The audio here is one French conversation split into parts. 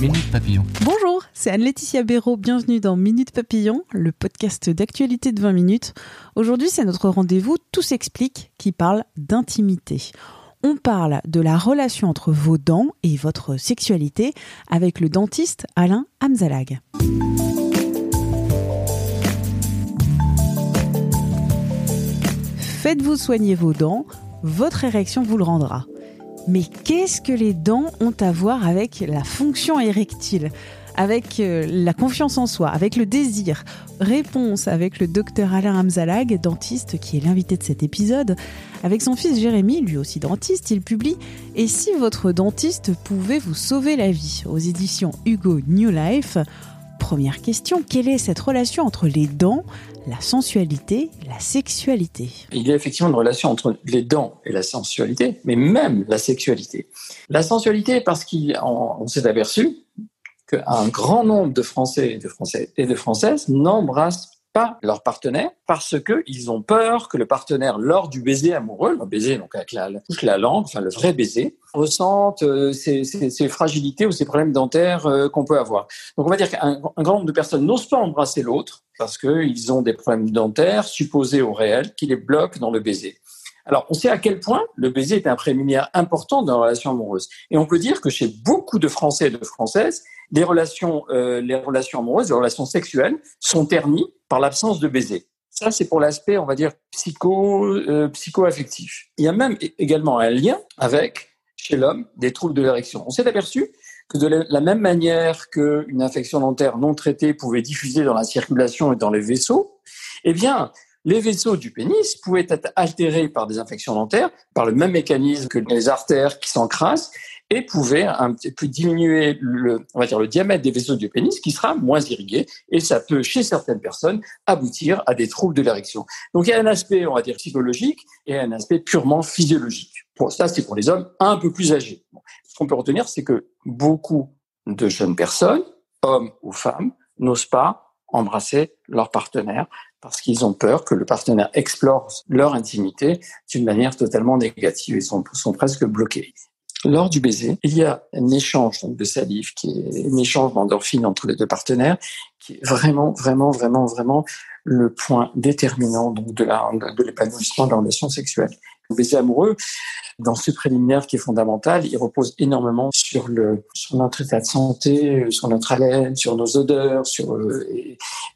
Minute Papillon. Bonjour, c'est Anne-Laetitia Béraud. Bienvenue dans Minute Papillon, le podcast d'actualité de 20 minutes. Aujourd'hui, c'est notre rendez-vous Tout s'explique qui parle d'intimité. On parle de la relation entre vos dents et votre sexualité avec le dentiste Alain Amzalag. Faites-vous soigner vos dents, votre érection vous le rendra. Mais qu'est-ce que les dents ont à voir avec la fonction érectile avec euh, la confiance en soi, avec le désir? Réponse avec le docteur Alain Hamzalag, dentiste qui est l'invité de cet épisode. Avec son fils Jérémy, lui aussi dentiste, il publie Et si votre dentiste pouvait vous sauver la vie? aux éditions Hugo New Life Première question, quelle est cette relation entre les dents, la sensualité, la sexualité? Il y a effectivement une relation entre les dents et la sensualité, mais même la sexualité. La sensualité, parce qu'on s'est aperçu qu'un grand nombre de Français et de, Français et de Françaises n'embrassent pas leur partenaire parce qu'ils ont peur que le partenaire, lors du baiser amoureux, le baiser donc avec la, la langue, le vrai baiser, ressente euh, ces, fragilités ou ces problèmes dentaires euh, qu'on peut avoir. Donc on va dire qu'un grand nombre de personnes n'osent pas embrasser l'autre parce qu'ils ont des problèmes dentaires supposés au réel qui les bloquent dans le baiser. Alors, on sait à quel point le baiser est un préliminaire important dans la relation amoureuse. Et on peut dire que chez beaucoup de Français et de Françaises, les relations, euh, amoureuses, les relations sexuelles sont ternies par l'absence de baiser. Ça, c'est pour l'aspect, on va dire, psycho, euh, psycho-affectif. Il y a même également un lien avec, chez l'homme, des troubles de l'érection. On s'est aperçu que de la même manière qu'une infection dentaire non traitée pouvait diffuser dans la circulation et dans les vaisseaux, eh bien, les vaisseaux du pénis pouvaient être altérés par des infections dentaires, par le même mécanisme que les artères qui s'encrassent, et pouvaient un diminuer le, on va dire, le diamètre des vaisseaux du pénis qui sera moins irrigué, et ça peut, chez certaines personnes, aboutir à des troubles de l'érection. Donc il y a un aspect, on va dire, psychologique et un aspect purement physiologique. Pour ça, c'est pour les hommes un peu plus âgés. Ce qu'on peut retenir, c'est que beaucoup de jeunes personnes, hommes ou femmes, n'osent pas embrasser leur partenaire parce qu'ils ont peur que le partenaire explore leur intimité d'une manière totalement négative. Ils sont, sont presque bloqués. Lors du baiser, il y a un échange de salive, qui est un échange d'endorphine entre les deux partenaires, qui est vraiment, vraiment, vraiment, vraiment le point déterminant donc de l'épanouissement de la relation sexuelle. Le baiser amoureux, dans ce préliminaire qui est fondamental, il repose énormément sur notre état de santé, sur notre haleine, sur nos odeurs, sur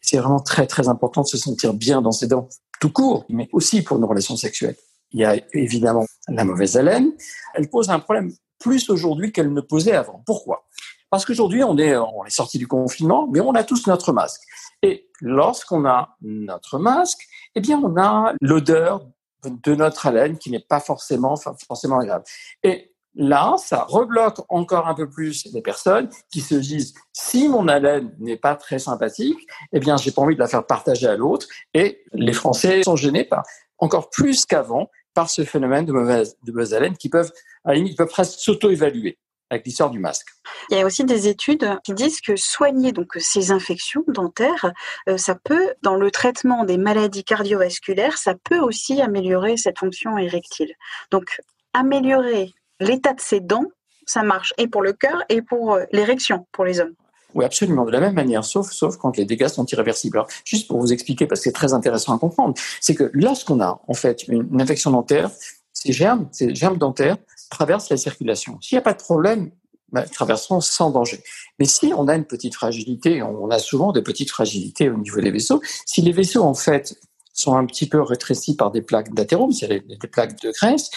c'est vraiment très très important de se sentir bien dans ses dents, tout court, mais aussi pour nos relations sexuelles. Il y a évidemment la mauvaise haleine. Elle pose un problème plus aujourd'hui qu'elle ne posait avant. Pourquoi? Parce qu'aujourd'hui, on est, sorti du confinement, mais on a tous notre masque. Et lorsqu'on a notre masque, eh bien, on a l'odeur de notre haleine qui n'est pas forcément, forcément agréable. Et là, ça rebloque encore un peu plus les personnes qui se disent si mon haleine n'est pas très sympathique, eh bien, j'ai pas envie de la faire partager à l'autre. Et les Français sont gênés par encore plus qu'avant par ce phénomène de mauvaise, haleine qui peuvent, à la limite, peuvent presque s'auto-évaluer avec l'histoire du masque. Il y a aussi des études qui disent que soigner donc ces infections dentaires, euh, ça peut, dans le traitement des maladies cardiovasculaires, ça peut aussi améliorer cette fonction érectile. Donc, améliorer l'état de ses dents, ça marche et pour le cœur et pour euh, l'érection pour les hommes. Oui, absolument, de la même manière, sauf, sauf quand les dégâts sont irréversibles. Alors, juste pour vous expliquer, parce que c'est très intéressant à comprendre, c'est que lorsqu'on a en fait une, infection dentaire, ces germes, ces germes dentaires traversent la circulation. S'il n'y a pas de problème, ben, ils traverseront sans danger. Mais si on a une petite fragilité, on a souvent des petites fragilités au niveau des vaisseaux, si les vaisseaux en fait sont un petit peu rétrécis par des plaques d'athérome, c'est-à-dire des plaques de graisse,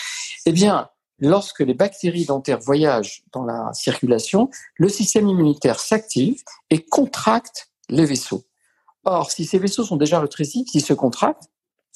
eh bien, lorsque les bactéries dentaires voyagent dans la circulation, le système immunitaire s'active et contracte les vaisseaux. Or, si ces vaisseaux sont déjà rétrécis, s'ils se contractent,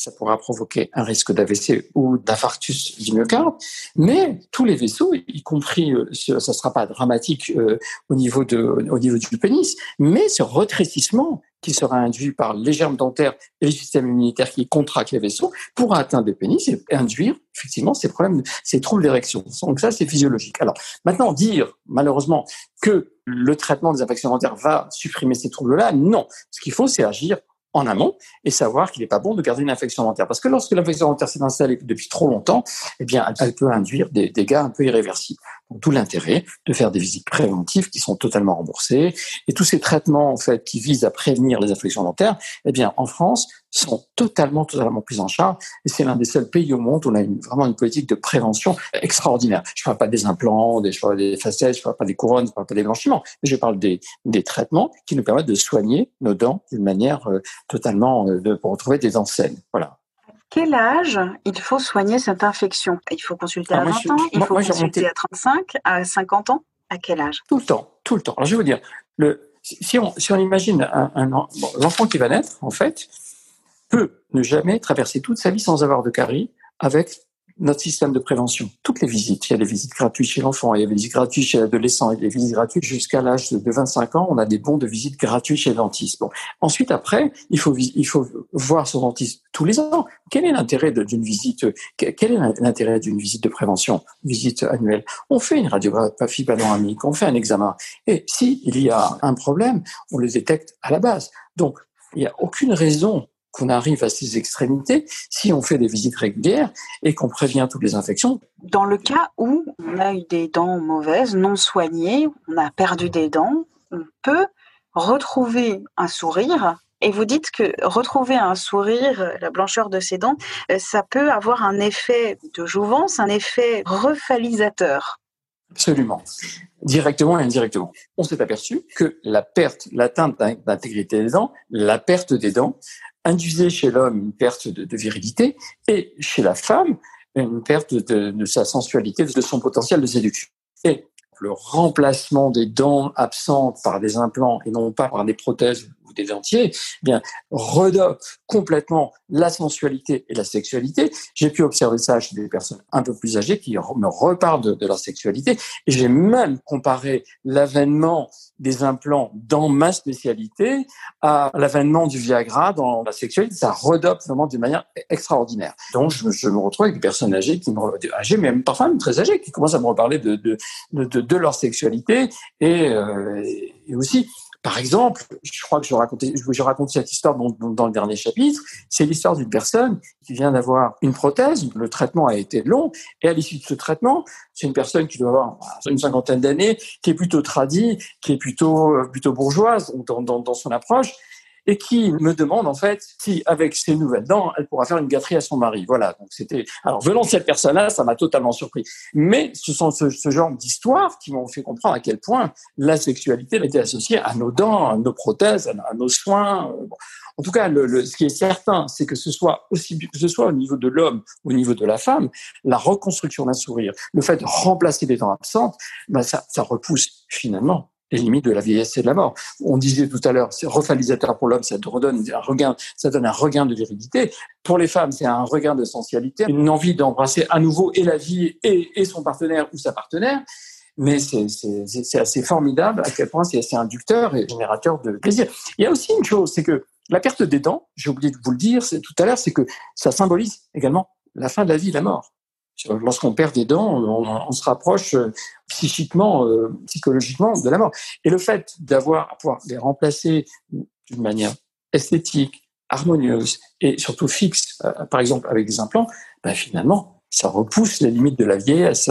ça pourra provoquer un risque d'AVC ou d'infarctus du myocarde, mais tous les vaisseaux, y compris, euh, ça ne sera pas dramatique euh, au, niveau de, au niveau du pénis, mais ce rétrécissement qui sera induit par les germes dentaires et le système immunitaire qui contractent les vaisseaux pourra atteindre le pénis et induire effectivement ces problèmes, ces troubles d'érection. Donc ça, c'est physiologique. Alors maintenant, dire malheureusement que le traitement des infections dentaires va supprimer ces troubles-là, non. Ce qu'il faut, c'est agir en amont et savoir qu'il n'est pas bon de garder une infection dentaire. Parce que lorsque l'infection dentaire s'est installée depuis trop longtemps, eh bien, elle peut induire des dégâts un peu irréversibles. Donc, tout l'intérêt de faire des visites préventives qui sont totalement remboursées. Et tous ces traitements, en fait, qui visent à prévenir les infections dentaires, eh bien, en France, sont totalement, totalement pris en charge. Et c'est l'un des seuls pays au monde où on a une, vraiment une politique de prévention extraordinaire. Je ne parle pas des implants, des, des facettes, je ne parle pas des couronnes, je ne parle pas des blanchiments, mais je parle des, des traitements qui nous permettent de soigner nos dents d'une manière euh, totalement, euh, de, pour retrouver des dents saines. Voilà quel âge il faut soigner cette infection? Il faut consulter à 20 ans, il faut consulter à 35, à 50 ans? À quel âge? Tout le temps, tout le temps. Alors je vais vous dire, le, si, on, si on imagine un, un l'enfant qui va naître, en fait, peut ne jamais traverser toute sa vie sans avoir de carie avec notre système de prévention. Toutes les visites, il y a des visites gratuites chez l'enfant, il y a des visites gratuites chez l'adolescent, il y a des visites gratuites jusqu'à l'âge de 25 ans, on a des bons de visite gratuits chez le dentiste. Bon. Ensuite, après, il faut, il faut voir son dentiste tous les ans. Quel est l'intérêt d'une visite, quel est l'intérêt d'une visite de prévention, visite annuelle? On fait une radiographie panoramique, on fait un examen. Et s'il y a un problème, on le détecte à la base. Donc, il n'y a aucune raison qu'on arrive à ces extrémités si on fait des visites régulières et qu'on prévient toutes les infections. Dans le cas où on a eu des dents mauvaises, non soignées, on a perdu des dents, on peut retrouver un sourire. Et vous dites que retrouver un sourire, la blancheur de ses dents, euh, ça peut avoir un effet de jouvence, un effet refalisateur. Absolument. Directement et indirectement. On s'est aperçu que la perte, l'atteinte d'intégrité des dents, la perte des dents induisait chez l'homme une perte de, virilité et chez la femme une perte de, sa sensualité, de son potentiel de séduction. Et le remplacement des dents absentes par des implants et non pas par des prothèses des dentiers, eh bien redope complètement la sensualité et la sexualité. J'ai pu observer ça chez des personnes un peu plus âgées qui me reparlent de, leur sexualité. J'ai même comparé l'avènement des implants dans ma spécialité à l'avènement du Viagra dans la sexualité. Ça redope vraiment d'une manière extraordinaire. Donc je, me retrouve avec des personnes âgées, qui me, âgées, mais parfois même très âgées, qui commencent à me reparler de, de, de, leur sexualité et, euh, et aussi par exemple, je crois que je raconte, je raconte cette histoire dans, le dernier chapitre. C'est l'histoire d'une personne qui vient d'avoir une prothèse. Le traitement a été long. Et à l'issue de ce traitement, c'est une personne qui doit avoir une cinquantaine d'années, qui est plutôt tradie, qui est plutôt, euh, plutôt bourgeoise dans son approche et qui me demande en fait si avec ses nouvelles dents, elle pourra faire une gâterie à son mari. Voilà. Donc c'était. Alors venant de cette personne-là, ça m'a totalement surpris. Mais ce sont ce, genre d'histoires qui m'ont fait comprendre à quel point la sexualité était associée à nos dents, à nos prothèses, à, nos soins. Euh, en tout cas, le, ce qui est certain, c'est que ce soit aussi que ce soit au niveau de l'homme, au niveau de la femme, la reconstruction d'un sourire, le fait de remplacer des dents absentes, ben ça, ça repousse finalement les limites de la vieillesse et de la mort. On disait tout à l'heure, c'est refalisateur pour l'homme, ça redonne un regain, ça donne un regain de virilité. Pour les femmes, c'est un regain de sensualité, une envie d'embrasser à nouveau et la vie et, et son partenaire ou sa partenaire. Mais c'est assez formidable à quel point c'est assez inducteur et générateur de plaisir. Il y a aussi une chose, c'est que la perte des dents, j'ai oublié de vous le dire tout à l'heure, c'est que ça symbolise également la fin de la vie, la mort. Lorsqu'on perd des dents, on, se rapproche euh, psychiquement, euh, psychologiquement de la mort. Et le fait d'avoir à pouvoir les remplacer d'une manière esthétique, harmonieuse et surtout fixe, euh, par exemple avec des implants, ben finalement, ça repousse les limites de la vieillesse,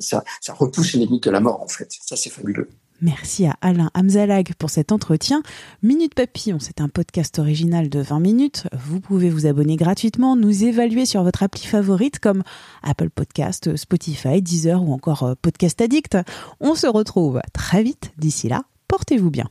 ça, repousse les limites de la mort en fait. Ça, c'est fabuleux. Merci à Alain Hamzalag pour cet entretien. Minute Papillon, c'est un podcast original de 20 minutes. Vous pouvez vous abonner gratuitement, nous évaluer sur votre appli favorite comme Apple Podcast, Spotify, Deezer ou encore euh, Podcast Addict. On se retrouve très vite. D'ici là, portez-vous bien.